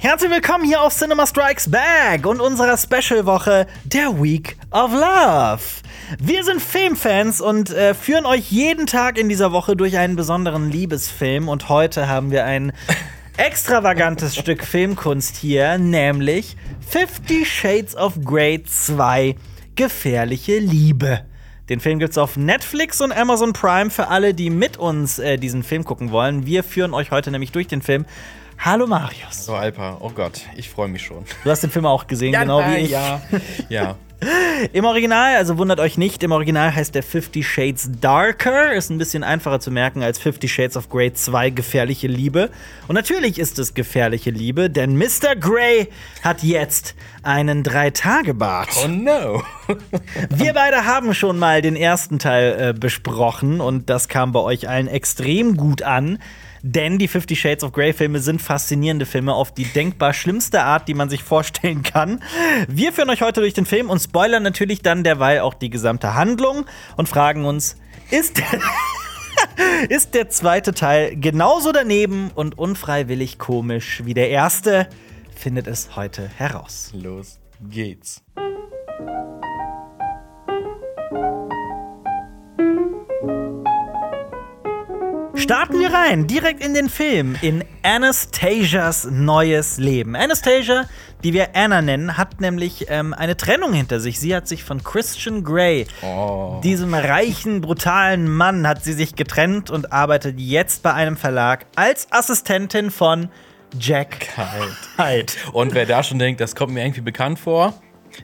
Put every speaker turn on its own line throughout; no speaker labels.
Herzlich willkommen hier auf Cinema Strikes Back und unserer Special-Woche der Week of Love. Wir sind Filmfans und äh, führen euch jeden Tag in dieser Woche durch einen besonderen Liebesfilm. Und heute haben wir ein extravagantes Stück Filmkunst hier, nämlich Fifty Shades of Grey 2 Gefährliche Liebe. Den Film gibt's auf Netflix und Amazon Prime für alle, die mit uns äh, diesen Film gucken wollen. Wir führen euch heute nämlich durch den Film. Hallo Marius.
So, Alpa, oh Gott, ich freue mich schon.
Du hast den Film auch gesehen, genau wie ich.
Ja, ja.
Im Original, also wundert euch nicht, im Original heißt der Fifty Shades Darker. Ist ein bisschen einfacher zu merken als Fifty Shades of Grey 2 Gefährliche Liebe. Und natürlich ist es gefährliche Liebe, denn Mr. Grey hat jetzt einen Drei-Tage-Bart.
Oh no.
Wir beide haben schon mal den ersten Teil äh, besprochen und das kam bei euch allen extrem gut an. Denn die Fifty Shades of Grey Filme sind faszinierende Filme auf die denkbar schlimmste Art, die man sich vorstellen kann. Wir führen euch heute durch den Film und spoilern natürlich dann derweil auch die gesamte Handlung und fragen uns, ist der, ist der zweite Teil genauso daneben und unfreiwillig komisch wie der erste? Findet es heute heraus.
Los geht's.
Starten wir rein, direkt in den Film, in Anastasias neues Leben. Anastasia, die wir Anna nennen, hat nämlich ähm, eine Trennung hinter sich. Sie hat sich von Christian Grey,
Oh.
diesem reichen, brutalen Mann, hat sie sich getrennt und arbeitet jetzt bei einem Verlag als Assistentin von Jack. Hyde.
Und wer da schon denkt, das kommt mir irgendwie bekannt vor,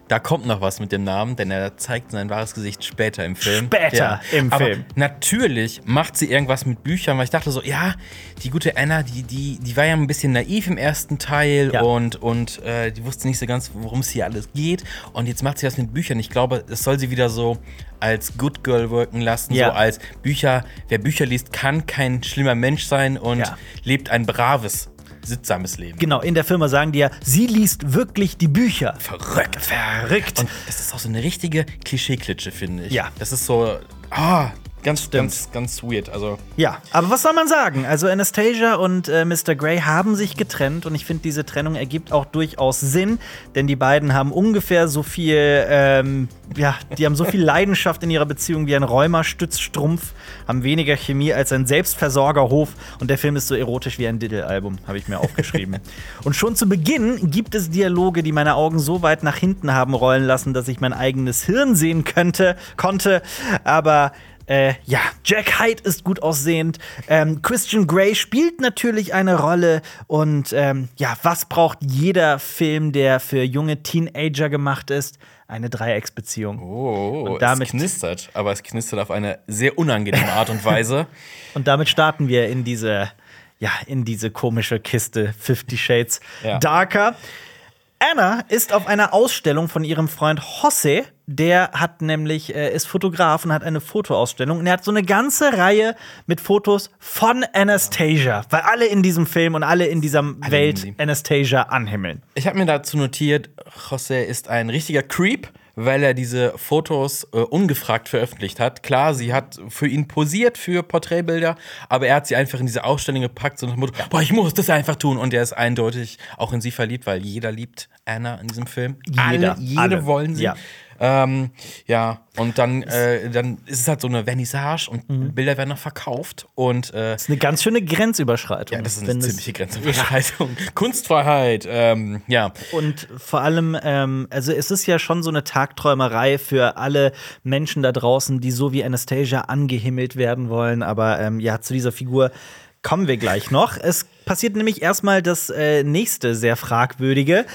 da kommt noch was mit dem Namen, denn er zeigt sein wahres Gesicht später im Film.
Später im
Aber
Film.
Natürlich macht sie irgendwas mit Büchern, weil ich dachte so, ja, die gute Anna, die, die, die war ja ein bisschen naiv im ersten Teil
Ja.
und, und äh, die wusste nicht so ganz, worum es hier alles geht. Und jetzt macht sie was mit Büchern. Ich glaube, das soll sie wieder so als Good Girl wirken lassen,
Ja.
so als Bücher, wer Bücher liest, kann kein schlimmer Mensch sein und
Ja.
lebt ein braves, sittsames Leben.
Genau, in der Firma sagen die ja, sie liest wirklich die Bücher.
Verrückt.
Verrückt.
Und das ist auch so eine richtige Klischee-Klitsche, finde ich.
Ja.
Das ist so, ah, ganz, ganz, ganz weird. Also,
Ja, aber was soll man sagen? Also Anastasia und äh, Mr. Grey haben sich getrennt und ich finde, diese Trennung ergibt auch durchaus Sinn, denn die beiden haben ungefähr so viel, ähm, ja, die haben so viel Leidenschaft in ihrer Beziehung wie ein Rheuma-Stützstrumpf, haben weniger Chemie als ein Selbstversorgerhof und der Film ist so erotisch wie ein Diddle-Album, habe ich mir aufgeschrieben. und schon zu Beginn gibt es Dialoge, die meine Augen so weit nach hinten haben rollen lassen, dass ich mein eigenes Hirn sehen könnte, konnte, aber äh, ja, Jack Hyde ist gut aussehend. Ähm, Christian Grey spielt natürlich eine Rolle. Und ähm, ja, was braucht jeder Film, der für junge Teenager gemacht ist? Eine Dreiecksbeziehung.
oh,
Und damit-
es knistert. Aber es knistert auf eine sehr unangenehme Art und Weise.
Und damit starten wir in diese, ja, in diese komische Kiste Fifty Shades
Ja.
Darker. Anna ist auf einer Ausstellung von ihrem Freund Jose. Der hat nämlich, äh, ist Fotograf und hat eine Fotoausstellung. Und er hat so eine ganze Reihe mit Fotos von Anastasia. Weil alle in diesem Film und alle in dieser Welt. Anastasia anhimmeln.
Ich habe mir dazu notiert, José ist ein richtiger Creep, weil er diese Fotos äh, ungefragt veröffentlicht hat. Klar, sie hat für ihn posiert für Porträtbilder, aber er hat sie einfach in diese Ausstellung gepackt, so nach dem Motto, boah, ich muss das einfach tun. Und er ist eindeutig auch in sie verliebt, weil jeder liebt Anna in diesem Film.
Jeder,
Alle, jede
alle.
wollen sie.
Ja.
Ähm, ja, und dann, äh, dann ist es halt so eine Vernissage und
Mhm.
Bilder werden noch verkauft. Und äh,
Das ist eine ganz schöne Grenzüberschreitung.
ja, das ist eine ziemliche Grenzüberschreitung. Kunstfreiheit, ähm, ja.
Und vor allem, ähm, also es ist ja schon so eine Tagträumerei für alle Menschen da draußen, die so wie Anastasia angehimmelt werden wollen. Aber ähm, ja, zu dieser Figur kommen wir gleich noch. Es passiert nämlich erstmal das äh, nächste sehr fragwürdige.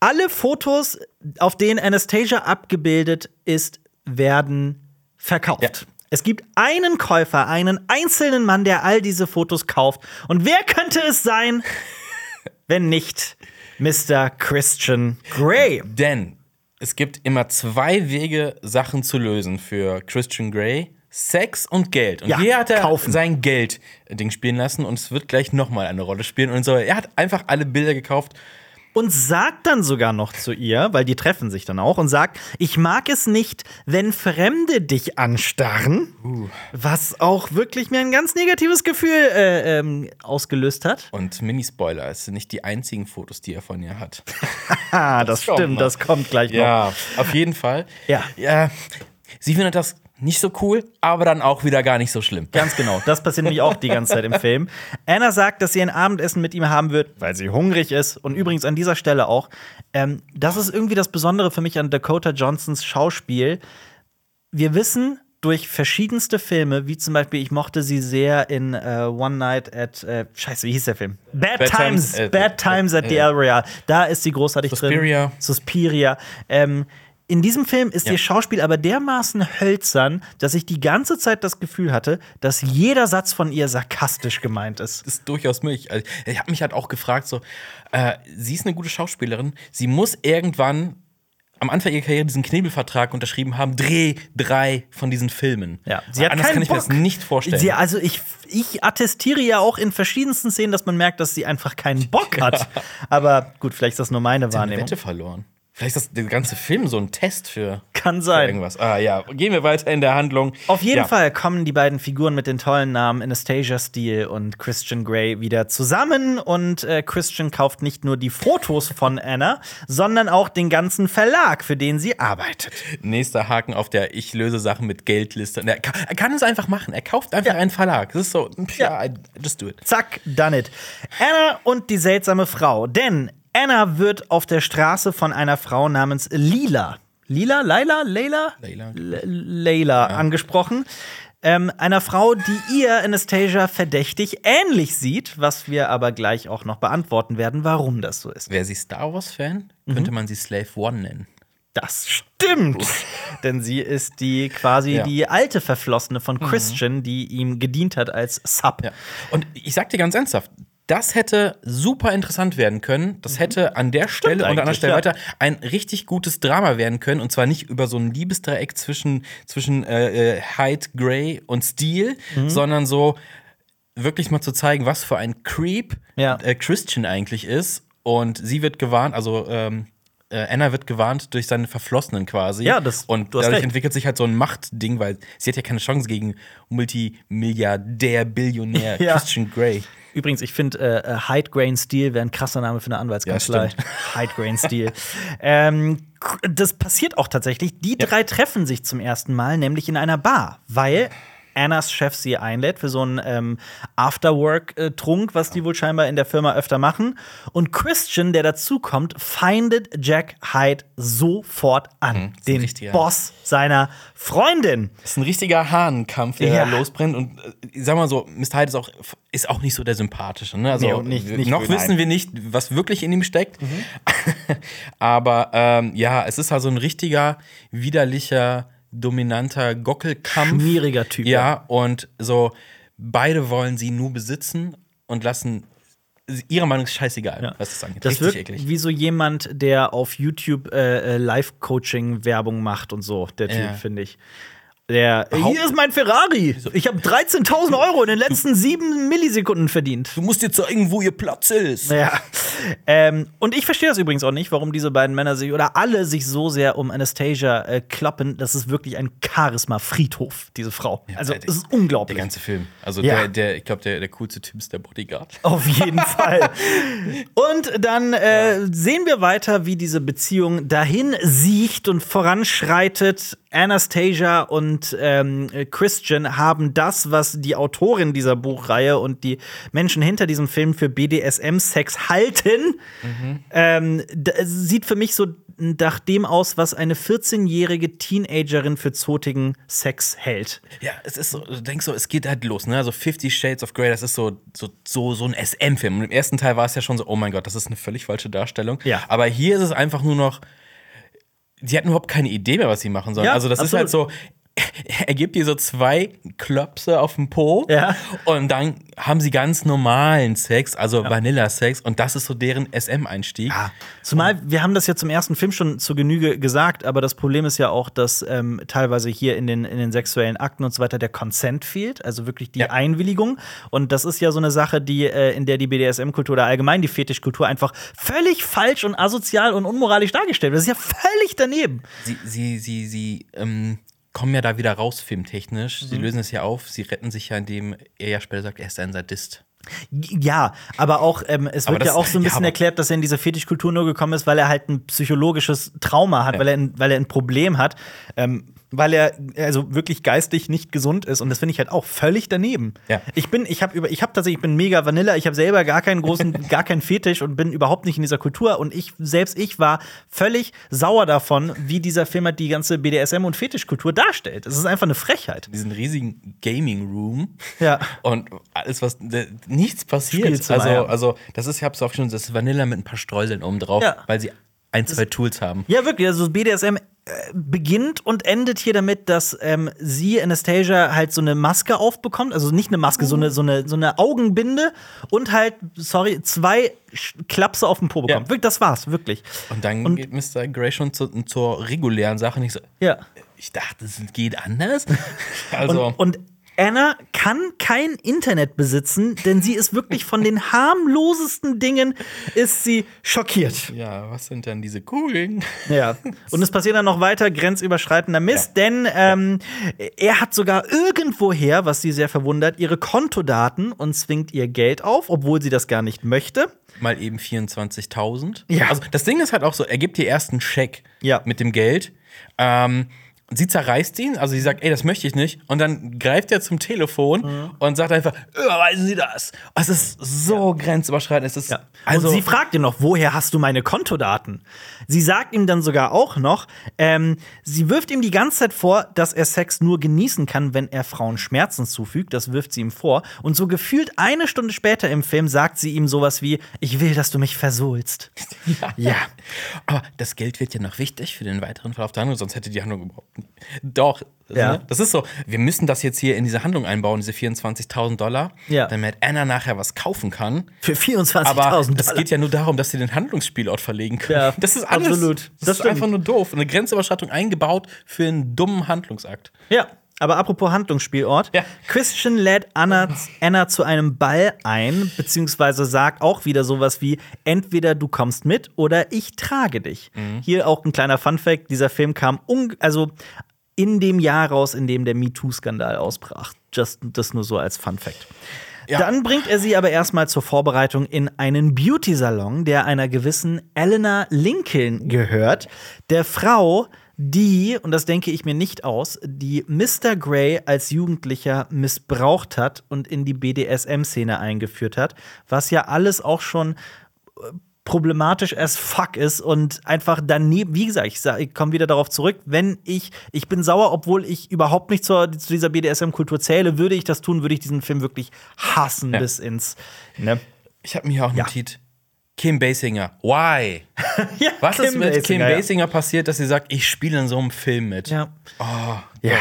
Alle Fotos, auf denen Anastasia abgebildet ist, werden verkauft.
Ja.
Es gibt einen Käufer, einen einzelnen Mann, der all diese Fotos kauft. Und wer könnte es sein, wenn nicht Mr. Christian Grey?
Denn es gibt immer zwei Wege, Sachen zu lösen für Christian Grey. Sex und Geld. Und
Ja,
hier hat er
kaufen.
sein Geld-Ding spielen lassen und es wird gleich nochmal eine Rolle spielen. Und so, er hat einfach alle Bilder gekauft
und sagt dann sogar noch zu ihr, weil die treffen sich dann auch und sagt, ich mag es nicht, wenn Fremde dich anstarren,
Uh.
was auch wirklich mir ein ganz negatives Gefühl äh, ähm, ausgelöst hat.
Und Mini-Spoiler, es sind nicht die einzigen Fotos, die er von ihr hat.
Das,
kommt
stimmt,
noch.
das kommt gleich noch.
Ja, auf jeden Fall.
Ja.
ja. Sie findet das nicht so cool, aber dann auch wieder gar nicht so schlimm.
Ganz genau. Das passiert nämlich auch die ganze Zeit im Film. Anna sagt, dass sie ein Abendessen mit ihm haben wird, weil sie hungrig ist. Und übrigens an dieser Stelle auch, ähm, das ist irgendwie das Besondere für mich an Dakota Johnsons Schauspiel. Wir wissen durch verschiedenste Filme, wie zum Beispiel, ich mochte sie sehr in äh, One Night at, äh, scheiße, wie hieß der Film? Bad,
Bad
Times,
Times, äh,
Bad Times at the
äh,
El Royale. Da ist sie großartig
Suspiria.
drin. Suspiria. Ähm, in diesem Film ist
Ja.
ihr Schauspiel aber dermaßen hölzern, dass ich die ganze Zeit das Gefühl hatte, dass jeder Satz von ihr sarkastisch gemeint ist.
ist durchaus möglich. Also, ich habe mich halt auch gefragt, so, äh, sie ist eine gute Schauspielerin, sie muss irgendwann am Anfang ihrer Karriere diesen Knebelvertrag unterschrieben haben, dreh drei von diesen Filmen.
Ja, sie hat
Anders kann ich mir
Bock.
das nicht vorstellen.
Sie, also ich, ich attestiere ja auch in verschiedensten Szenen, dass man merkt, dass sie einfach keinen Bock hat. Aber gut, vielleicht ist das nur meine
eine
Wahrnehmung.
Wette verloren. Vielleicht ist das der ganze Film so ein Test für,
Kann
für
sein.
irgendwas. Ah ja, gehen wir weiter in der Handlung.
Auf jeden
ja.
Fall kommen die beiden Figuren mit den tollen Namen Anastasia Steele und Christian Grey wieder zusammen und äh, Christian kauft nicht nur die Fotos von Anna, sondern auch den ganzen Verlag, für den sie arbeitet.
Nächster Haken auf der Ich löse Sachen mit Geldliste. Er kann, er kann es einfach machen. Er kauft einfach
Ja.
einen Verlag. Das ist so,
Ja.
just do it.
Zack, done it. Anna und die seltsame Frau. Denn Anna wird auf der Straße von einer Frau namens Lila. Lila? Laila? Leila?
Leila.
Le- Leila angesprochen. Ähm, einer Frau, die ihr Anastasia verdächtig ähnlich sieht, was wir aber gleich auch noch beantworten werden, warum das so ist.
Wäre sie Star Wars-Fan,
Mhm.
könnte man sie Slave One nennen.
Das stimmt. Denn sie ist die quasi
Ja.
die alte Verflossene von Christian, die ihm gedient hat als Sub.
Ja. Und ich sag dir ganz ernsthaft, das hätte super interessant werden können. Das hätte an der Stelle und an der Stelle
ja.
weiter ein richtig gutes Drama werden können. Und zwar nicht über so ein Liebesdreieck zwischen, zwischen äh, äh, Hyde, Grey und Steele,
Mhm.
sondern so wirklich mal zu zeigen, was für ein Creep
Ja.
äh, Christian eigentlich ist. Und sie wird gewarnt, also ähm, äh, Anna wird gewarnt durch seine Verflossenen quasi.
Ja, das-
und dadurch
recht.
entwickelt sich halt so ein Machtding, weil sie hat ja keine Chance gegen Multimilliardär, Billionär
Ja.
Christian Grey.
Übrigens, ich finde, äh, Hyde Grain Steel wäre ein krasser Name für eine Anwaltskanzlei.
Ja,
Hyde Grain Steel. ähm, das passiert auch tatsächlich. Die drei treffen sich zum ersten Mal, nämlich in einer Bar, weil Annas Chef sie einlädt für so einen ähm, Afterwork-Trunk, was die wohl scheinbar in der Firma öfter machen. Und Christian, der dazukommt, feindet Jack Hyde sofort an.
Mhm,
den
richtiger-
Boss seiner Freundin.
Das ist ein richtiger Hahnenkampf, der
Ja.
losbrennt. Und äh, ich sag mal so, Mr. Hyde ist auch, ist auch nicht so der sympathische. Ne? Also
Nee, nicht- nicht
noch wissen wir nicht, was wirklich in ihm steckt. Aber ähm, ja, es ist also ein richtiger, widerlicher, dominanter Gockelkampf.
Schmieriger Typ.
Ja, und so, beide wollen sie nur besitzen und lassen. Ihre Meinung ist scheißegal, was das angeht.
Das
Richtig
wirkt
eklig.
wie so jemand, der auf YouTube äh, äh, Live-Coaching-Werbung macht und so, der Typ,
Ja.
finde ich. Der, hier ist mein Ferrari. Ich habe 13.000 Euro in den letzten sieben Millisekunden verdient.
Du musst dir zeigen, wo ihr Platz ist.
Ja. Ähm, und ich verstehe das übrigens auch nicht, warum diese beiden Männer sich oder alle sich so sehr um Anastasia äh, kloppen. Das ist wirklich ein Charisma-Friedhof, diese Frau. also,
der-
es ist
Der
unglaublich.
ganze Film. Also
Ja.
der, der, ich glaube, der, der coolste Typ ist der Bodyguard.
Auf jeden Fall. Und dann äh, sehen wir weiter, wie diese Beziehung dahin siecht und voranschreitet. Anastasia und ähm, Christian haben das, was die Autorin dieser Buchreihe und die Menschen hinter diesem Film für BDSM-Sex halten. Ähm, d- es sieht für mich so nach dem aus, was eine 14-jährige Teenagerin für zotigen Sex hält.
Ja, es ist so, du denkst so, es geht halt los, ne? Also Fifty Shades of Grey, das ist so, so, so, so ein SM-Film. Und im ersten Teil war es ja schon so, oh mein Gott, das ist eine völlig falsche Darstellung.
Ja.
Aber hier ist es einfach nur noch, sie hatten überhaupt keine Idee mehr, was sie machen sollen.
Ja,
also das
absolut.
ist halt so, er gibt ihr so zwei Klöpse auf den Po
Ja.
und dann haben sie ganz normalen Sex, also Vanilla-Sex und das ist so deren SM-Einstieg.
Ja. Zumal wir haben das ja zum ersten Film schon zur Genüge gesagt, aber das Problem ist ja auch, dass ähm, teilweise hier in den, in den sexuellen Akten und so weiter der Consent fehlt, also wirklich die
Ja.
Einwilligung. Und das ist ja so eine Sache, die äh, in der die BDSM-Kultur oder allgemein die Fetischkultur einfach völlig falsch und asozial und unmoralisch dargestellt wird. Das ist ja völlig daneben.
Sie, sie, sie, sie ähm, kommen ja da wieder raus, filmtechnisch.
Mhm.
Sie lösen es ja auf. Sie retten sich ja, indem er ja später sagt, er ist ein Sadist.
Ja, aber auch, ähm, es
Aber
wird ja
das-
auch so ein
ja,
bisschen
aber-
erklärt, dass er in diese Fetischkultur nur gekommen ist, weil er halt ein psychologisches Trauma hat,
Ja.
weil, er ein, weil er ein Problem hat, ähm, weil er also wirklich geistig nicht gesund ist und das finde ich halt auch völlig daneben.
Ja.
Ich bin, ich habe über, ich habe tatsächlich, ich bin mega Vanilla, ich habe selber gar keinen großen, gar keinen Fetisch und bin überhaupt nicht in dieser Kultur und ich selbst ich war völlig sauer davon, wie dieser Film halt die ganze BDSM und Fetischkultur darstellt. Es ist einfach eine Frechheit.
Diesen riesigen Gaming-Room.
Ja.
Und alles, was. Nichts passiert. Also, also, das ist, ich hab's auch schon, das ist Vanilla mit ein paar Streuseln oben drauf,
Ja.
weil sie ein, zwei Tools haben.
Ja, wirklich. Also BDSM äh, beginnt und endet hier damit, dass ähm, sie, Anastasia, halt so eine Maske aufbekommt. Also nicht eine Maske, so eine, so eine, so eine Augenbinde und halt, sorry, zwei Klapse auf den Po bekommt.
Ja.
Wirklich, das war's, wirklich.
Und dann
Und-
geht Mr. Grey schon zu, zur regulären Sache. Und ich so,
Ja.
ich dachte, es geht anders. also,
Und, und Anna kann kein Internet besitzen, denn sie ist wirklich von den harmlosesten Dingen ist sie schockiert.
ja, was sind dann diese Kugeln?
Ja. Und es passiert dann noch weiter grenzüberschreitender Mist, denn ähm, er hat sogar irgendwoher, was sie sehr verwundert, ihre Kontodaten und zwingt ihr Geld auf, obwohl sie das gar nicht möchte.
Mal eben 24.000.
Ja.
Also, das Ding ist halt auch so, er gibt ihr erst einen Scheck
Ja.
mit dem Geld. Ähm, sie zerreißt ihn, also sie sagt, ey, das möchte ich nicht. Und dann greift er zum Telefon
Mhm.
und sagt einfach, überweisen Sie das. Es ist so grenzüberschreitend. Es ist, also,
und sie fragt ihn noch, woher hast du meine Kontodaten? Sie sagt ihm dann sogar auch noch, ähm, sie wirft ihm die ganze Zeit vor, dass er Sex nur genießen kann, wenn er Frauen Schmerzen zufügt. Das wirft sie ihm vor. Und so gefühlt eine Stunde später im Film sagt sie ihm sowas wie: Ich will, dass du mich versohlst.
ja. Aber das Geld wird ja noch wichtig für den weiteren Verlauf der Handlung, sonst hätte die Handlung überhaupt. Doch.
Ja.
ne? Das ist so, wir müssen das jetzt hier in diese Handlung einbauen, diese 24.000 Dollar,
Ja.
damit Anna nachher was kaufen kann.
Für 24.000
Aber es
Dollar.
geht ja nur darum, dass sie den Handlungsspielort verlegen können.
Ja,
das ist alles.
absolut.
Das,
Das
ist
stimmt.
einfach nur doof. Eine Grenzüberschreitung eingebaut für einen dummen Handlungsakt.
Ja, aber apropos Handlungsspielort.
Ja.
Christian lädt Anna, Anna zu einem Ball ein, beziehungsweise sagt auch wieder sowas wie: Entweder du kommst mit oder ich trage dich.
Mhm.
Hier auch ein kleiner Funfact: Dieser Film kam also in dem Jahr raus, in dem der MeToo-Skandal ausbrach. Just das nur so als Funfact.
Ja.
Dann bringt er sie aber erstmal zur Vorbereitung in einen Beauty-Salon, der einer gewissen Eleanor Lincoln gehört, der Frau, die, und das denke ich mir nicht aus, die Mr. Grey als Jugendlicher missbraucht hat und in die BDSM-Szene eingeführt hat, was ja alles auch schon äh, problematisch as fuck ist und einfach daneben, wie gesagt, ich, sag- ich komme wieder darauf zurück, wenn ich, ich bin sauer, obwohl ich überhaupt nicht zur, zu dieser BDSM-Kultur zähle, würde ich das tun, würde ich diesen Film wirklich hassen
Ja.
bis ins, ne?
Ich habe mir hier auch notiert. Kim Basinger, why?
Ja,
Was ist mit Kim
Basinger, ja.
Basinger passiert, dass sie sagt, ich spiele in so einem Film mit?
Ja.
Oh,
Ja.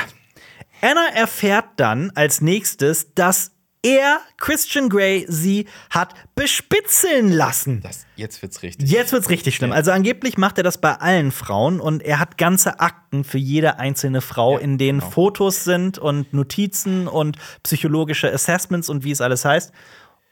Anna erfährt dann als nächstes, dass er, Christian Grey, sie hat bespitzeln lassen.
Das, jetzt wird's richtig.
Jetzt wird's richtig schlimm. Also angeblich macht er das bei allen Frauen und er hat ganze Akten für jede einzelne Frau,
Ja,
in denen
genau.
Fotos sind und Notizen und psychologische Assessments und wie es alles heißt.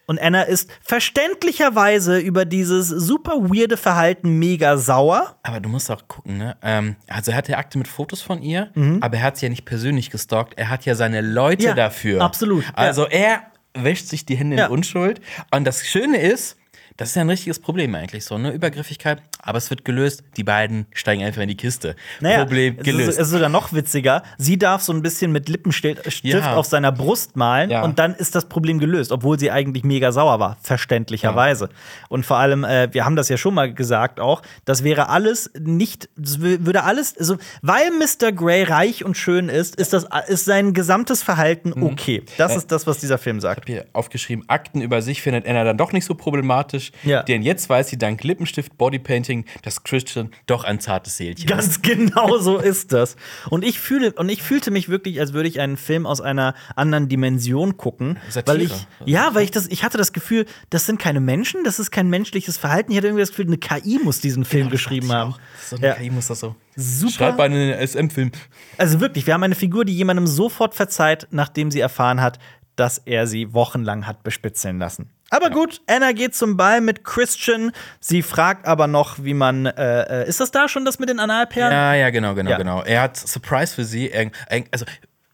Und Anna ist verständlicherweise über dieses super weirde Verhalten mega sauer.
Aber du musst auch gucken, ne? Ähm, also er hat ja Akte mit Fotos von ihr, aber er hat sie ja nicht persönlich gestalkt. Er hat ja seine Leute
Mhm. Ja,
dafür.
absolut, ja.
Also er wäscht sich die Hände
Ja.
in Unschuld. Und das Schöne ist, das ist ja ein richtiges Problem eigentlich so, ne? Übergriffigkeit. Aber es wird gelöst. Die beiden steigen einfach in die Kiste. Problem
es
gelöst.
Ist, es ist sogar noch witziger. Sie darf so ein bisschen mit Lippenstift Stift
Ja.
auf seiner Brust malen
Ja.
und dann ist das Problem gelöst, obwohl sie eigentlich mega sauer war, verständlicherweise. Und vor allem, äh, wir haben das ja schon mal gesagt auch, das wäre alles nicht, das wü- würde alles, also weil Mr. Grey reich und schön ist, ist das ist sein gesamtes Verhalten
Mhm.
okay. Das ist das, was dieser Film sagt.
hier aufgeschrieben, Akten über sich findet Anna dann doch nicht so problematisch.
Ja.
Denn jetzt weiß sie dank Lippenstift, Bodypainting dass Christian doch ein zartes Seelchen ist.
Ganz genau so ist das. Und ich fühle und ich fühlte mich wirklich, als würde ich einen Film aus einer anderen Dimension gucken,
Satire.
weil ich ja, weil ich das ich hatte das Gefühl, das sind keine Menschen, das ist kein menschliches Verhalten. Ich hatte irgendwie das Gefühl, eine KI muss diesen Film geschrieben haben.
So eine
Ja.
KI muss das so.
Super.
Schreib mal einen SM-Film.
Also wirklich, wir haben eine Figur, die jemandem sofort verzeiht, nachdem sie erfahren hat, dass er sie wochenlang hat bespitzeln lassen. Aber gut, Anna geht zum Ball mit Christian. Sie fragt aber noch, wie man. Äh, äh, ist das da schon das mit den Analperlen?
Ja, ja, genau, genau,
Ja.
genau. Er hat Surprise für sie. Er, er, also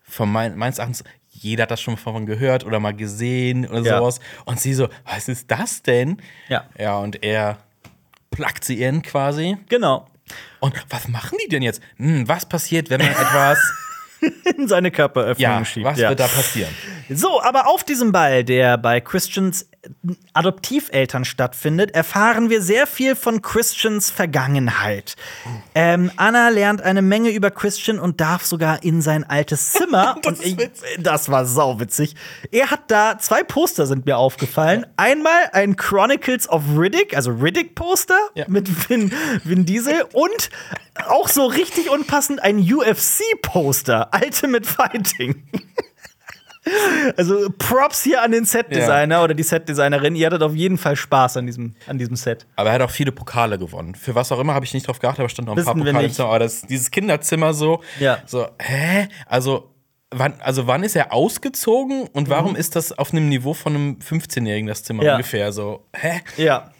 von mein, meines Erachtens, jeder hat das schon von gehört oder mal gesehen oder
Ja.
sowas. Und sie so, was ist das denn?
Ja.
Ja, und er plackt sie in quasi.
Genau.
Und was machen die denn jetzt? Hm, was passiert, wenn man etwas.
In seine Körperöffnung
ja,
schiebt.
was
ja.
wird da passieren?
So, aber auf diesem Ball, der bei Christians Adoptiveltern stattfindet, erfahren wir sehr viel von Christians Vergangenheit. Ähm, Anna lernt eine Menge über Christian und darf sogar in sein altes Zimmer.
Das
ich, das war sauwitzig. Er hat da zwei Poster sind mir aufgefallen. Einmal ein Chronicles of Riddick, also Riddick-Poster
Ja.
mit Vin, Vin Diesel und auch so richtig unpassend ein UFC-Poster, Ultimate Fighting. Also Props hier an den Set-Designer oder die Set-Designerin. Ihr hattet auf jeden Fall Spaß an diesem, an diesem Set.
Aber er hat auch viele Pokale gewonnen. Für was auch immer habe ich nicht drauf geachtet, aber stand noch ein paar
Wissen wir
Pokale. Aber das, dieses Kinderzimmer so,
Ja.
so, hä? Also wann, also wann ist er ausgezogen und warum ist das auf einem Niveau von einem 15-Jährigen, das Zimmer
Mhm. Ja.
ungefähr? So, hä?
Ja.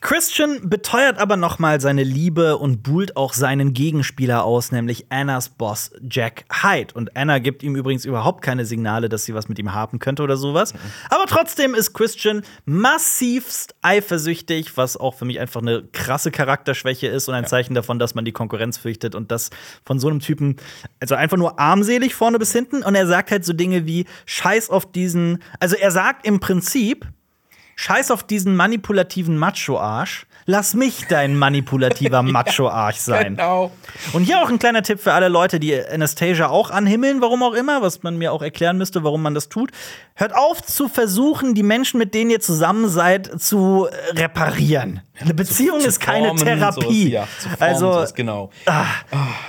Christian beteuert aber noch mal seine Liebe und buhlt auch seinen Gegenspieler aus, nämlich Annas Boss Jack Hyde. Und Anna gibt ihm übrigens überhaupt keine Signale, dass sie was mit ihm haben könnte oder sowas. Aber trotzdem ist Christian massivst eifersüchtig, was auch für mich einfach eine krasse Charakterschwäche ist und ein Zeichen davon, dass man die Konkurrenz fürchtet und das von so einem Typen, also einfach nur armselig vorne bis hinten. Und er sagt halt so Dinge wie Scheiß auf diesen, also er sagt im Prinzip, Scheiß auf diesen manipulativen Macho-Arsch. Lass mich dein manipulativer Macho-Arsch sein.
Genau.
Und hier auch ein kleiner Tipp für alle Leute, die Anastasia auch anhimmeln, warum auch immer, was man mir auch erklären müsste, warum man das tut. Hört auf zu versuchen, die Menschen, mit denen ihr zusammen seid, zu reparieren. Eine Beziehung
Zu
ist keine
formen,
Therapie.
sowas, ja, zu formen,
also,
sowas, genau. Ah,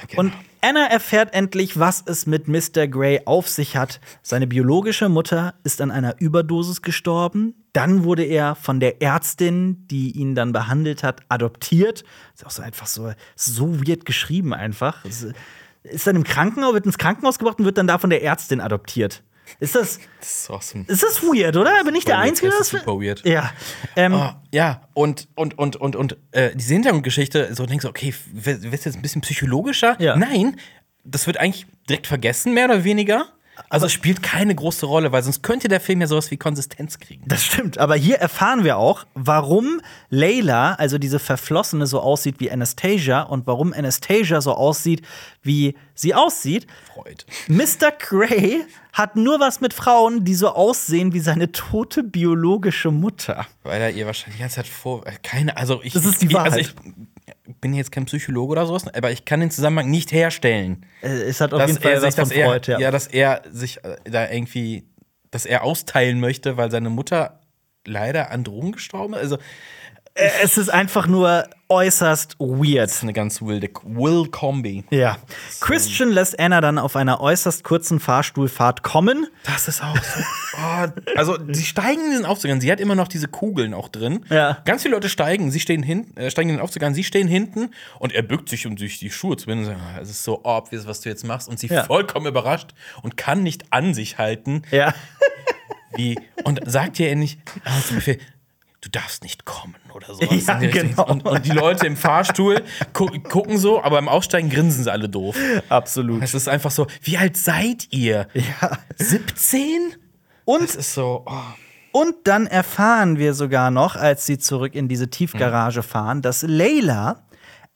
genau.
und Anna erfährt endlich, was es mit Mr. Grey auf sich hat. Seine biologische Mutter ist an einer Überdosis gestorben. Dann wurde er von der Ärztin, die ihn dann behandelt hat, adoptiert. Ist auch so einfach so, so weird geschrieben einfach. Ist dann im Krankenhaus, wird ins Krankenhaus gebracht und wird dann da von der Ärztin adoptiert. Ist das,
das ist awesome.
ist das weird, oder? Bin ich der
weird.
Einzige,
Das
der
ist super weird.
Ja. Ähm,
Ah, ja, und, und, und, und, und äh, diese Hintergrundgeschichte, so denkst du, okay, wird es jetzt ein bisschen psychologischer?
Ja.
Nein, das wird eigentlich direkt vergessen, mehr oder weniger. Also es spielt keine große Rolle, weil sonst könnte der Film ja sowas wie Konsistenz kriegen.
Das stimmt, aber hier erfahren wir auch, warum Layla, also diese Verflossene, so aussieht wie Anastasia und warum Anastasia so aussieht, wie sie aussieht.
Freud.
Mr. Grey hat nur was mit Frauen, die so aussehen wie seine tote biologische Mutter.
Weil er ihr wahrscheinlich die ganze Zeit vor. äh, Keine, also ich.
Das ist die
Also
Wahrheit.
ich bin jetzt kein Psychologe oder sowas, aber ich kann den Zusammenhang nicht herstellen.
Äh, Es hat auf
dass
jeden Fall
er sich,
was von
er,
Freud, ja.
ja, dass er sich äh, da irgendwie, dass er austeilen möchte, weil seine Mutter leider an Drogen gestorben ist. Also
Es ist einfach nur äußerst weird.
das ist eine ganz wilde Will-Kombi.
Ja. Christian lässt Anna dann auf einer äußerst kurzen Fahrstuhlfahrt kommen.
Das ist auch so. Oh, also, sie steigen in den Aufzug an. Sie hat immer noch diese Kugeln auch drin.
Ja.
Ganz viele Leute steigen, sie stehen hin, äh, steigen in den Aufzug an, sie stehen hinten und er bückt sich, um sich die Schuhe zu binden. und sagt, "Ah, Es ist so obvious, was du jetzt machst. Und sie
Ja.
vollkommen überrascht und kann nicht an sich halten.
Ja.
Wie, und sagt ihr endlich ah, zum Befehl, du darfst nicht kommen oder sowas.
Ja, genau.
und, und die Leute im Fahrstuhl gu gucken so, aber beim Aussteigen grinsen sie alle doof.
Absolut.
Es ist einfach so, wie alt seid ihr?
Ja.
17?
Und
Das ist so, oh.
Und dann erfahren wir sogar noch, als sie zurück in diese Tiefgarage fahren, dass Layla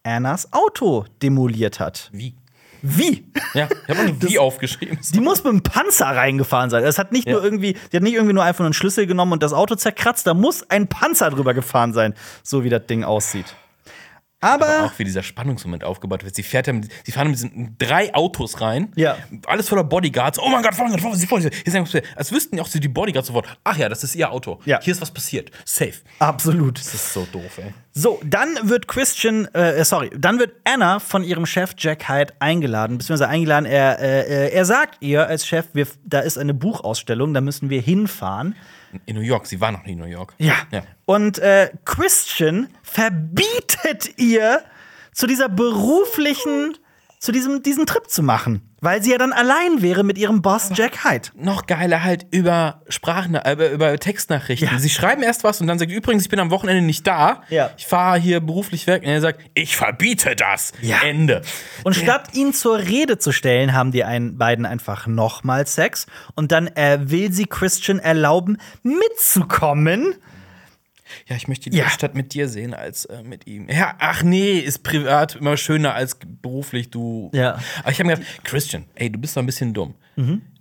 Annas Auto demoliert hat.
wie?
Wie?
Ja, ich habe noch wie aufgeschrieben.
Die muss mit einem Panzer reingefahren sein. Es hat nicht nur
Ja.
irgendwie, die hat nicht irgendwie nur einfach nur einen Schlüssel genommen und das Auto zerkratzt. Da muss ein Panzer drüber gefahren sein, so wie das Ding aussieht. Aber,
auch wie dieser Spannungsmoment aufgebaut wird. Sie fährt ja mit, sie fahren mit diesen drei Autos rein.
Ja.
Alles voller Bodyguards. Oh mein Gott, vor Gott, vor sie Als wüssten ja auch sie die Bodyguards sofort. Ach ja, das ist ihr Auto.
Ja.
Hier ist was passiert. Safe.
absolut.
Das ist so doof, ey.
So, dann wird Christian, äh, sorry, dann wird Anna von ihrem Chef Jack Hyde eingeladen, beziehungsweise eingeladen, er, äh, er sagt ihr als Chef, wir, da ist eine Buchausstellung, da müssen wir hinfahren.
In New York. Sie war noch nie in New York.
Ja.
ja.
Und äh, Christian verbietet ihr, zu dieser beruflichen, zu diesem diesen Trip zu machen. Weil sie ja dann allein wäre mit ihrem Boss Jack Hyde.
Noch geiler halt über Sprachna äh, über Textnachrichten.
Ja.
Sie schreiben erst was und dann sagt übrigens, ich bin am Wochenende nicht da.
Ja.
Ich fahre hier beruflich weg. Und er sagt, ich verbiete das.
Ja.
Ende.
Und statt ihn zur Rede zu stellen, haben die ein, beiden einfach nochmal Sex. Und dann äh, will sie Christian erlauben, mitzukommen.
Ja, ich möchte die
Ja.
Stadt mit dir sehen als äh, mit ihm. Ja, ach nee, ist privat immer schöner als beruflich, du.
Ja.
Aber ich habe mir gedacht, Christian, ey, du bist doch ein bisschen dumm.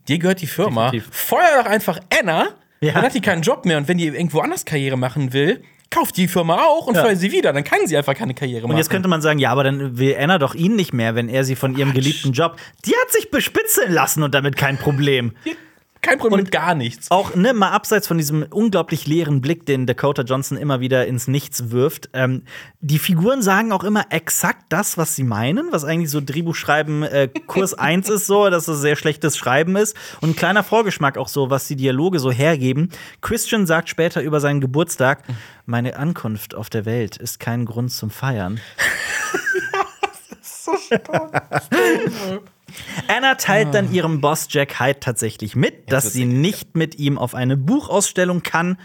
Dir gehört die Firma.
Definitiv.
Feuer doch einfach Anna.
Ja.
Dann hat die keinen Job mehr und wenn die irgendwo anders Karriere machen will, kauft die Firma auch und
Ja.
feuer sie wieder. Dann kann sie einfach keine Karriere machen.
Und jetzt könnte man sagen, ja, aber dann will Anna doch ihn nicht mehr, wenn er sie von ihrem geliebten Job. Die hat sich bespitzeln lassen und damit kein Problem.
Kein Problem mit gar nichts.
Auch ne, mal abseits von diesem unglaublich leeren Blick, den Dakota Johnson immer wieder ins Nichts wirft. Ähm, die Figuren sagen auch immer exakt das, was sie meinen, was eigentlich so Drehbuchschreiben äh, Kurs 1 ist, so, dass es sehr schlechtes Schreiben ist. Und ein kleiner Vorgeschmack auch so, was die Dialoge so hergeben. Christian sagt später über seinen Geburtstag: Meine Ankunft auf der Welt ist kein Grund zum Feiern. Anna teilt dann ihrem Boss Jack Hyde tatsächlich mit, dass sie nicht mit ihm auf eine Buchausstellung kann.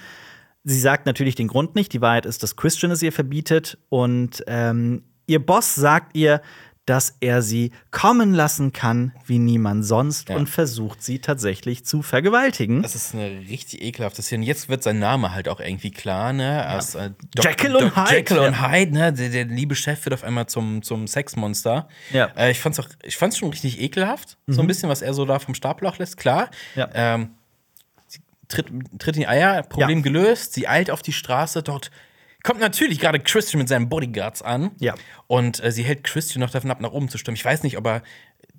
Sie sagt natürlich den Grund nicht. Die Wahrheit ist, dass Christian es ihr verbietet. Und ähm, ihr Boss sagt ihr, dass er sie kommen lassen kann wie niemand sonst
Ja.
und versucht sie tatsächlich zu vergewaltigen.
Das ist eine richtig ekelhafte Szene. Jetzt wird sein Name halt auch irgendwie klar, ne? Als, äh,
Jekyll und Hyde,
Jekyll und
ja.
Hyde, ne? Der, der liebe Chef wird auf einmal zum, zum Sexmonster.
Ja.
Äh, ich fand's auch, ich fand's schon richtig ekelhaft. So ein bisschen, was er so da vom Stapel lässt, klar.
Ja.
Ähm, tritt, tritt in die Eier, Problem gelöst. Sie eilt auf die Straße, dort kommt natürlich gerade Christian mit seinen Bodyguards an.
Ja.
Und äh, sie hält Christian noch davon ab, nach oben zu stimmen. Ich weiß nicht, ob er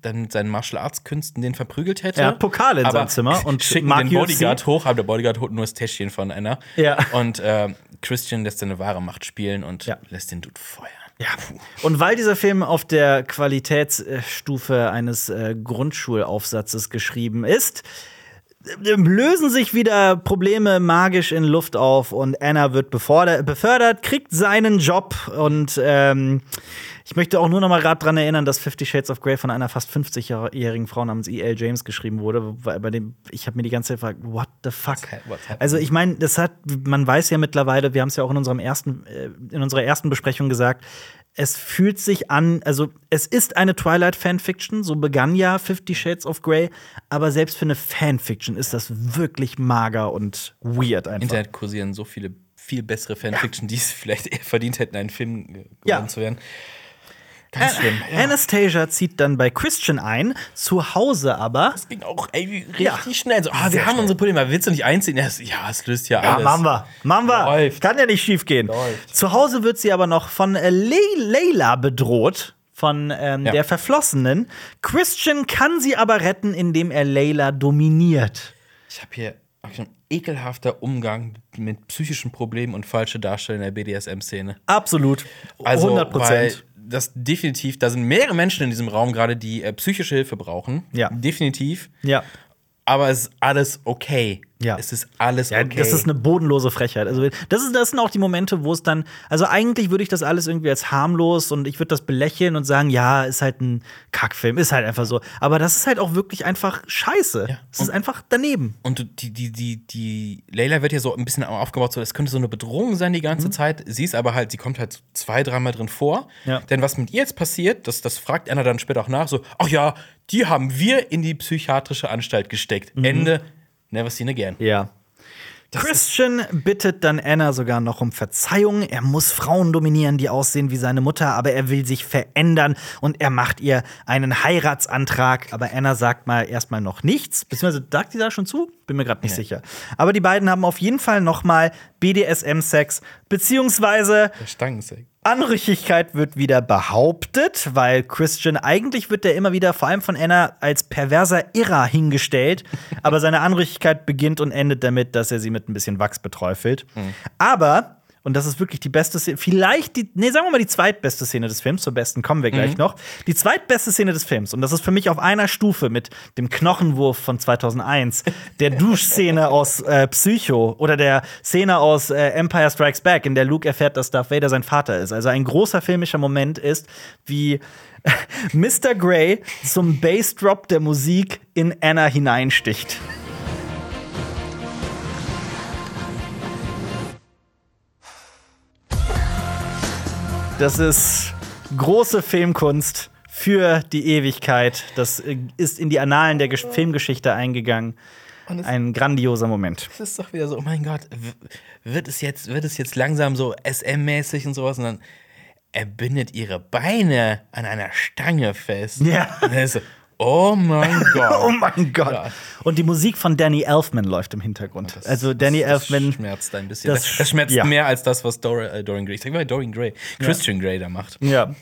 dann mit seinen Martial Arts Künsten den verprügelt hätte.
Er hat Pokale in seinem Zimmer und
schicken
mag
den
UFC.
Bodyguard hoch, aber der Bodyguard holt nur das Täschchen von einer.
Ja.
Und äh, Christian lässt seine wahre Macht spielen und
Ja.
lässt den Dude feuern.
Ja. Und weil dieser Film auf der Qualitätsstufe eines äh, Grundschulaufsatzes geschrieben ist, lösen sich wieder Probleme magisch in Luft auf und Anna wird befördert, kriegt seinen Job und ähm, ich möchte auch nur noch mal gerade dran erinnern, dass Fifty Shades of Grey von einer fast 50-jährigen Frau namens E.L. James geschrieben wurde, weil bei dem ich habe mir die ganze Zeit gefragt, what the fuck? Also ich meine, das hat, man weiß ja mittlerweile, wir haben es ja auch in unserem ersten, äh, in unserer ersten Besprechung gesagt, es fühlt sich an, also es ist eine Twilight-Fanfiction, so begann ja Fifty Shades of Grey, aber selbst für eine Fanfiction ist das wirklich mager und weird einfach.
Internet kursieren so viele viel bessere Fanfiction, die es vielleicht eher verdient hätten, einen Film geworden
Ja.
zu werden. Ganz schlimm. Ja.
Anastasia zieht dann bei Christian ein, zu Hause aber.
Das ging auch ey, wie richtig
Ja.
schnell. So, ah,
Sehr
wir haben
schnell.
unsere Probleme. Willst du nicht einziehen? Ja, es- Ja, löst ja
Ja,
alles.
machen wir. Machen wir.
Läuft.
Kann ja nicht schief gehen.
Läuft.
Zu Hause wird sie aber noch von äh, Le Layla bedroht. Von ähm,
Ja.
der Verflossenen. Christian kann sie aber retten, indem er Layla dominiert.
Ich habe hier schon ekelhafter Umgang mit psychischen Problemen und falsche Darstellung der BDSM-Szene.
Absolut.
Also,
100
weil
Prozent.
Das definitiv, da sind mehrere Menschen in diesem Raum gerade, die äh, psychische Hilfe brauchen.
Ja.
Definitiv.
Ja.
Aber es ist alles okay.
Ja.
Es ist alles
Ja,
okay.
das ist eine bodenlose Frechheit. Also, das, ist, das sind auch die Momente, wo es dann, also eigentlich würde ich das alles irgendwie als harmlos und ich würde das belächeln und sagen, ja, ist halt ein Kackfilm, ist halt einfach so. Aber das ist halt auch wirklich einfach scheiße.
Ja.
Es ist einfach daneben.
Und die, die, die, die Layla wird ja so ein bisschen aufgebaut, so das könnte so eine Bedrohung sein die ganze Zeit. Sie ist aber halt, sie kommt halt zwei, dreimal drin vor.
Mhm. Ja.
Denn was mit ihr jetzt passiert, das, das fragt Anna dann später auch nach, so, ach ja, die haben wir in die psychiatrische Anstalt gesteckt.
Mhm.
Ende, never seen again.
Ja. Christian bittet dann Anna sogar noch um Verzeihung. Er muss Frauen dominieren, die aussehen wie seine Mutter, aber er will sich verändern und er macht ihr einen Heiratsantrag. Aber Anna sagt mal erstmal noch nichts. Beziehungsweise sagt sie da schon zu? Bin mir gerade nicht sicher. Aber die beiden haben auf jeden Fall noch mal BDSM-Sex, beziehungsweise
Stangensex.
Anrüchigkeit wird wieder behauptet, weil Christian eigentlich wird er immer wieder, vor allem von Anna, als perverser Irrer hingestellt. aber seine Anrüchigkeit beginnt und endet damit, dass er sie mit ein bisschen Wachs beträufelt. Mhm. Aber und das ist wirklich die beste Szene, vielleicht die, nee, sagen wir mal die zweitbeste Szene des Films, zur besten kommen wir gleich mhm. noch. Die zweitbeste Szene des Films, und das ist für mich auf einer Stufe mit dem Knochenwurf von 2001, der Duschszene aus äh, Psycho oder der Szene aus äh, Empire Strikes Back, in der Luke erfährt, dass Darth Vader sein Vater ist. Also ein großer filmischer Moment ist, wie Mr. Grey zum Bassdrop der Musik in Anna hineinsticht. Das ist große Filmkunst für die Ewigkeit. Das äh, ist in die Annalen der Gesch Filmgeschichte eingegangen. Ein grandioser Moment.
Das ist doch wieder so, oh mein Gott, wird es jetzt, wird es jetzt langsam so SM-mäßig und sowas und dann er bindet ihre Beine an einer Stange fest.
Ja.
Und dann ist so, Oh mein Gott.
oh mein Gott. Ja. Und die Musik von Danny Elfman läuft im Hintergrund. Das, also Danny das, das Elfman.
Das schmerzt ein bisschen. Das, das schmerzt ja. mehr als das, was Dor äh, Dorian Gray, ich sag mal Dorian Gray, Christian ja. Gray da macht.
Ja.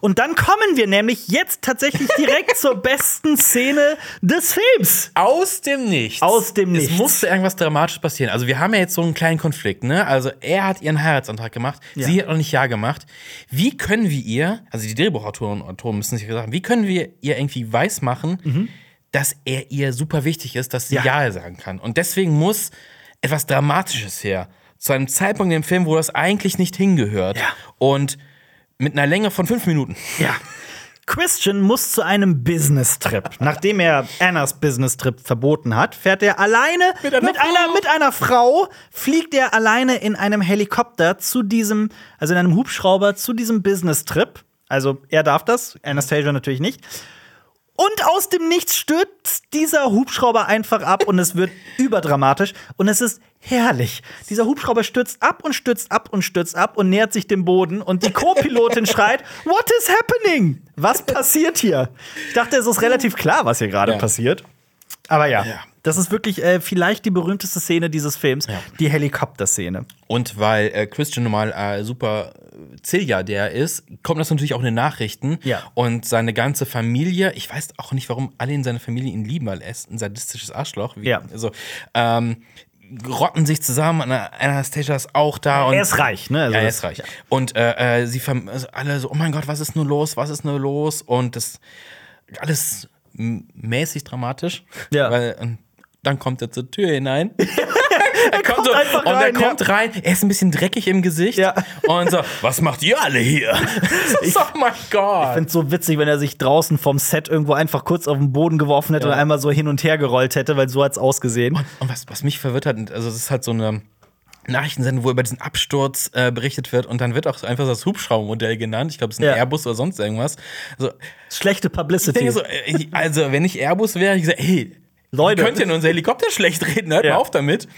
Und dann kommen wir nämlich jetzt tatsächlich direkt zur besten Szene des Films.
Aus dem Nichts.
Aus dem Nichts.
Es musste irgendwas Dramatisches passieren. Also wir haben ja jetzt so einen kleinen Konflikt, ne? Also er hat ihren Heiratsantrag gemacht, sie hat noch nicht Ja gemacht. Wie können wir ihr, also die Drehbuchautoren Autoren müssen sich sagen, wie können wir ihr irgendwie weismachen, mhm dass er ihr super wichtig ist, dass sie Ja, ja sagen kann. Und deswegen muss etwas Dramatisches her. Zu einem Zeitpunkt im Film, wo das eigentlich nicht hingehört.
Ja.
Und mit einer Länge von fünf Minuten.
Ja. Christian muss zu einem Business-Trip. Nachdem er Annas Business-Trip verboten hat, fährt er alleine mit, einer, mit einer, mit einer Frau, fliegt er alleine in einem Helikopter zu diesem, also in einem Hubschrauber zu diesem Business-Trip. Also er darf das, Anastasia natürlich nicht. Und aus dem Nichts stürzt dieser Hubschrauber einfach ab und es wird überdramatisch und es ist herrlich. Dieser Hubschrauber stürzt ab und stürzt ab und stürzt ab und nähert sich dem Boden und die Co-Pilotin schreit: What is happening? Was passiert hier? Ich dachte, es ist relativ klar, was hier gerade ja. passiert. Aber ja, ja, das ist wirklich äh, vielleicht die berühmteste Szene dieses Films, ja. die Helikopter-Szene.
Und weil äh, Christian normal äh, super Zilja der ist, kommt das natürlich auch in den Nachrichten.
Ja.
Und seine ganze Familie, ich weiß auch nicht, warum alle in seiner Familie ihn lieben, weil er ist ein sadistisches Arschloch. Wie,
ja.
Also, ähm, rotten sich zusammen. Anastasia ist auch da.
Und, er ist reich, ne?
Also ja, er ist reich. Ja. Und äh, äh sie also alle so, oh mein Gott, was ist nur los? Was ist nur los? Und das alles mäßig dramatisch.
Ja.
Weil, dann kommt er zur Tür hinein.
er kommt, so,
und rein, er kommt ja. rein, er ist ein bisschen dreckig im Gesicht
ja.
und so, was macht ihr alle hier? ich, oh mein Gott.
Ich finde es so witzig, wenn er sich draußen vom Set irgendwo einfach kurz auf den Boden geworfen hätte ja. und einmal so hin und her gerollt hätte, weil so hat es ausgesehen.
Und, und, was, was mich verwirrt hat, also es ist halt so eine Nachrichtensendung, wo über diesen Absturz äh, berichtet wird und dann wird auch so einfach das Hubschraubermodell genannt. Ich glaube, es ist ein ja. Airbus oder sonst irgendwas. Also,
Schlechte Publicity.
Ich so, äh, also, wenn ich Airbus wäre, ich gesagt, hey, Leute. Könnt ihr nur unser Helikopter schlecht reden, hört ja. mal auf damit.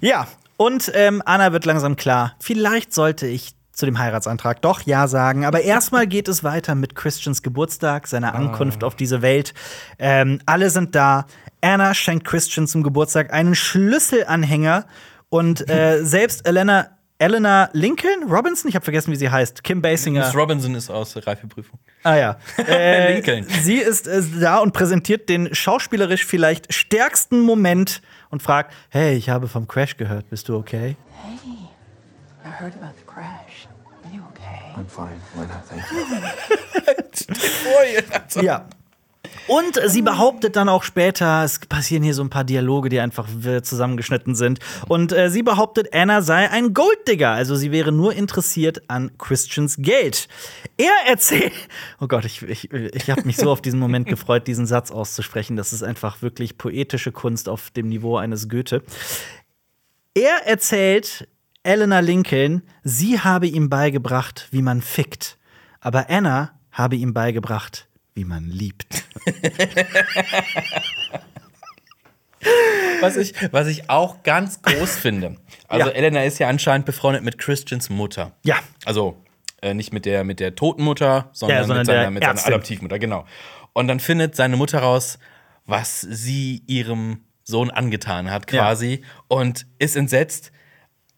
Ja, und ähm, Anna wird langsam klar, vielleicht sollte ich zu dem Heiratsantrag doch Ja sagen. Aber erstmal geht es weiter mit Christians Geburtstag, seiner Ankunft oh. auf diese Welt. Ähm, alle sind da. Anna schenkt Christian zum Geburtstag einen Schlüsselanhänger und äh, selbst Elena Eleanor Lincoln Robinson, ich habe vergessen, wie sie heißt. Kim Basinger.
Miss Robinson ist aus der Reifeprüfung.
Ah ja. Äh, Lincoln. Sie ist äh, da und präsentiert den schauspielerisch vielleicht stärksten Moment und fragt: Hey, ich habe vom Crash gehört. Bist du okay? Hey, I heard about the crash. Are you okay? I'm fine. Why not? Thank you. ja, und sie behauptet dann auch später, es passieren hier so ein paar Dialoge, die einfach zusammengeschnitten sind. Und äh, sie behauptet, Anna sei ein Golddigger, also sie wäre nur interessiert an Christians Geld. Er erzählt, oh Gott, ich, ich, ich habe mich so auf diesen Moment gefreut, diesen Satz auszusprechen. Das ist einfach wirklich poetische Kunst auf dem Niveau eines Goethe. Er erzählt Eleanor Lincoln, sie habe ihm beigebracht, wie man fickt. Aber Anna habe ihm beigebracht, wie man liebt.
was, ich, was ich auch ganz groß finde. Also, ja. Elena ist ja anscheinend befreundet mit Christians Mutter.
Ja.
Also, äh, nicht mit der, mit der toten Mutter, sondern, ja, sondern mit, seiner, mit seiner Adoptivmutter, genau. Und dann findet seine Mutter raus, was sie ihrem Sohn angetan hat, quasi, ja. und ist entsetzt.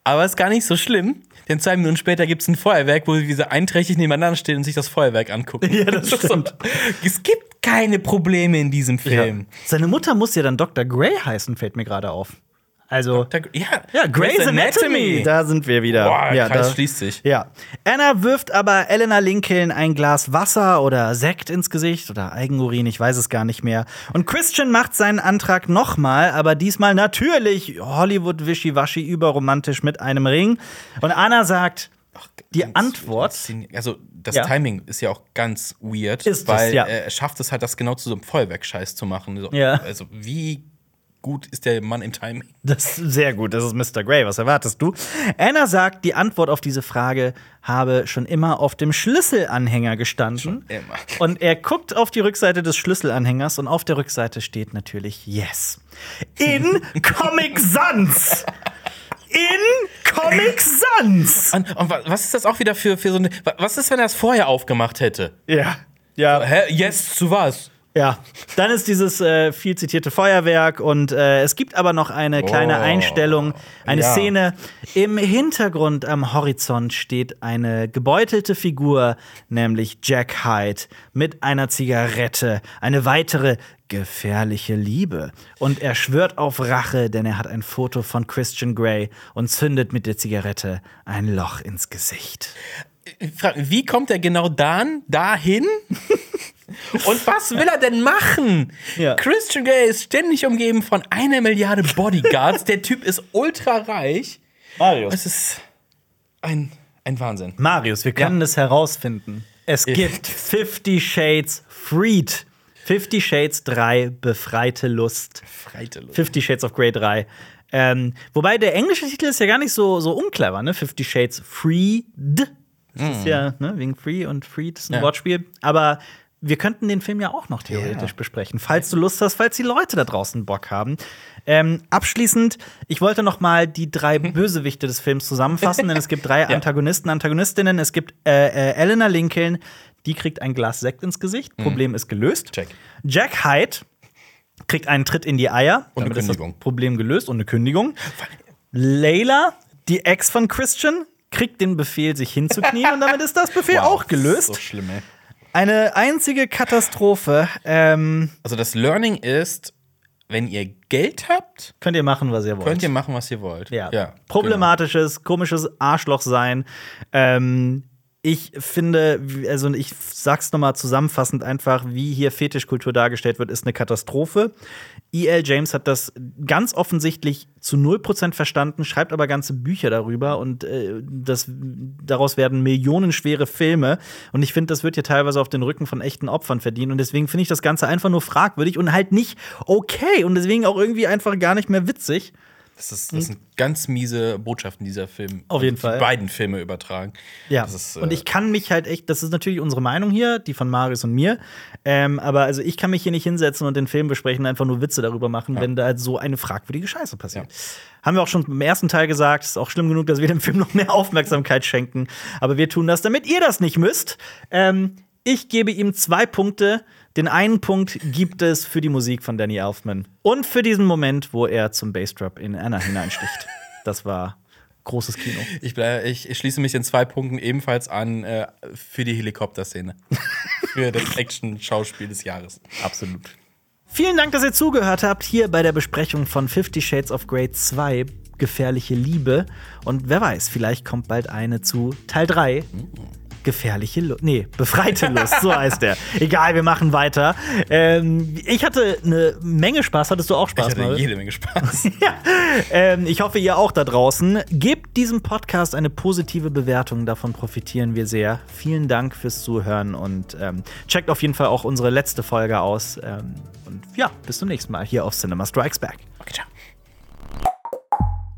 Aber ist gar nicht so schlimm, denn zwei Minuten später gibt es ein Feuerwerk, wo diese einträchtig nebeneinander stehen und sich das Feuerwerk angucken.
Ja, das
ist so-
stimmt.
Es gibt keine Probleme in diesem Film.
Seine Mutter muss ja dann Dr. Grey heißen, fällt mir gerade auf. Also.
Ja,
Ja, Grey's Anatomy. Da sind wir wieder.
Boah,
ja,
Kreis
da,
schließt sich.
Ja. Anna wirft aber Elena Lincoln ein Glas Wasser oder Sekt ins Gesicht oder Eigenurin, ich weiß es gar nicht mehr. Und Christian macht seinen Antrag nochmal, aber diesmal natürlich Hollywood-Wischiwaschi überromantisch mit einem Ring. Und Anna sagt, die
Ganz-
Antwort.
Also, das
Ja.
Timing ist ja auch ganz weird,
Ist es,
weil
ja.
er schafft es halt, das genau zu so einem Feuerwerkscheiß zu machen. So,
Ja.
Also, wie gut ist der Mann im Timing?
Das ist sehr gut, das ist Mr. Grey. Was erwartest du? Anna sagt, die Antwort auf diese Frage habe schon immer auf dem Schlüsselanhänger gestanden.
immer.
Und er guckt auf die Rückseite des Schlüsselanhängers und auf der Rückseite steht natürlich Yes. In Comic Sans. In Comic Sans.
Und, und wa- was ist das auch wieder für, für so eine. wa- Was ist, wenn er es vorher aufgemacht hätte?
Ja. Ja.
Hä? Yes, zu was?
Ja, dann ist dieses äh, viel zitierte Feuerwerk und äh, es gibt aber noch eine kleine
Oh,
Einstellung, eine
ja.
Szene. Im Hintergrund am Horizont steht eine gebeutelte Figur, nämlich Jack Hyde, mit einer Zigarette. Eine weitere gefährliche Liebe. Und er schwört auf Rache, denn er hat ein Foto von Christian Grey und zündet mit der Zigarette ein Loch ins Gesicht.
Ich frag mich, Wie kommt er genau dann dahin? Und was will er denn machen?
Ja.
Christian Grey ist ständig umgeben von einer Milliarde Bodyguards. Der Typ ist ultra reich.
Marius.
Es ist ein, ein Wahnsinn.
Marius, wir können es herausfinden. Es gibt Fifty Shades Freed. Fifty Shades 3 Befreite Lust.
Freite Luft.
Fifty Shades of Grey 3. Ähm, wobei der englische Titel ist ja gar nicht so, so unclever, ne? Fifty Shades Freed. Das ist ja, ne, wegen Free und Freed ist ein
Ja.
Wortspiel. Aber wir könnten den Film ja auch noch theoretisch
Ja.
besprechen, falls du Lust hast, falls die Leute da draußen Bock haben. Ähm, abschließend, ich wollte noch mal die drei Bösewichte des Films zusammenfassen, denn es gibt drei Antagonisten, Antagonistinnen. Es gibt äh, äh, Elena Lincoln, die kriegt ein Glas Sekt ins Gesicht. Problem ist gelöst.
Check.
Jack Hyde kriegt einen Tritt in die Eier.
Und eine
Damit ist
Kündigung.
Das Problem gelöst und eine Kündigung. Layla, die Ex von Christian, kriegt den Befehl, sich hinzuknien und damit ist das Befehl auch gelöst.
So schlimm, ey.
Eine einzige Katastrophe. Ähm,
Also das Learning ist, wenn ihr Geld habt,
könnt ihr machen, was ihr wollt.
könnt ihr machen, was ihr wollt.
ja.
genau.
Problematisches, komisches Arschloch sein. Ähm, ich finde, also ich sag's nochmal zusammenfassend einfach, wie hier Fetischkultur dargestellt wird, ist eine Katastrophe. E.L. James hat das ganz offensichtlich zu 0% verstanden, schreibt aber ganze Bücher darüber und äh, das, daraus werden millionenschwere Filme. Und ich finde, das wird hier teilweise auf den Rücken von echten Opfern verdient. Und deswegen finde ich das Ganze einfach nur fragwürdig und halt nicht okay und deswegen auch irgendwie einfach gar nicht mehr witzig.
Das, ist, das sind ganz miese Botschaften, die dieser Film
Auf jeden
die
Fall.
beiden Filme übertragen.
Ja,
Das ist, äh,
und ich kann mich halt echt, das ist natürlich unsere Meinung hier, die von Marius und mir, ähm, aber also ich kann mich hier nicht hinsetzen und den Film besprechen, einfach nur Witze darüber machen, wenn da halt so eine fragwürdige Scheiße passiert. Haben wir auch schon im ersten Teil gesagt, ist auch schlimm genug, dass wir dem Film noch mehr Aufmerksamkeit schenken, aber wir tun das, damit ihr das nicht müsst. Ähm, ich gebe ihm zwei Punkte. Den einen Punkt gibt es für die Musik von Danny Elfman und für diesen Moment, wo er zum Bassdrop in Anna hineinsticht. Das war großes Kino.
Ich, bleib, ich, ich schließe mich in zwei Punkten ebenfalls an äh, für die Helikopterszene. für das Action-Schauspiel des Jahres.
Absolut. Vielen Dank, dass ihr zugehört habt hier bei der Besprechung von Fifty Shades of Grey 2, Gefährliche Liebe. Und wer weiß, vielleicht kommt bald eine zu Teil 3. Gefährliche Lust. Nee, befreite Lust, so heißt der. Egal, wir machen weiter. Ähm, ich hatte eine Menge Spaß. Hattest du auch Spaß,
Ich hatte
Manuel?
jede Menge Spaß.
Ja, ähm, ich hoffe, ihr auch da draußen. Gebt diesem Podcast eine positive Bewertung, davon profitieren wir sehr. Vielen Dank fürs Zuhören und ähm, checkt auf jeden Fall auch unsere letzte Folge aus. Ähm, und ja, bis zum nächsten Mal hier auf Cinema Strikes Back.
Okay, ciao.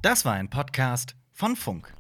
Das war ein Podcast von Funk.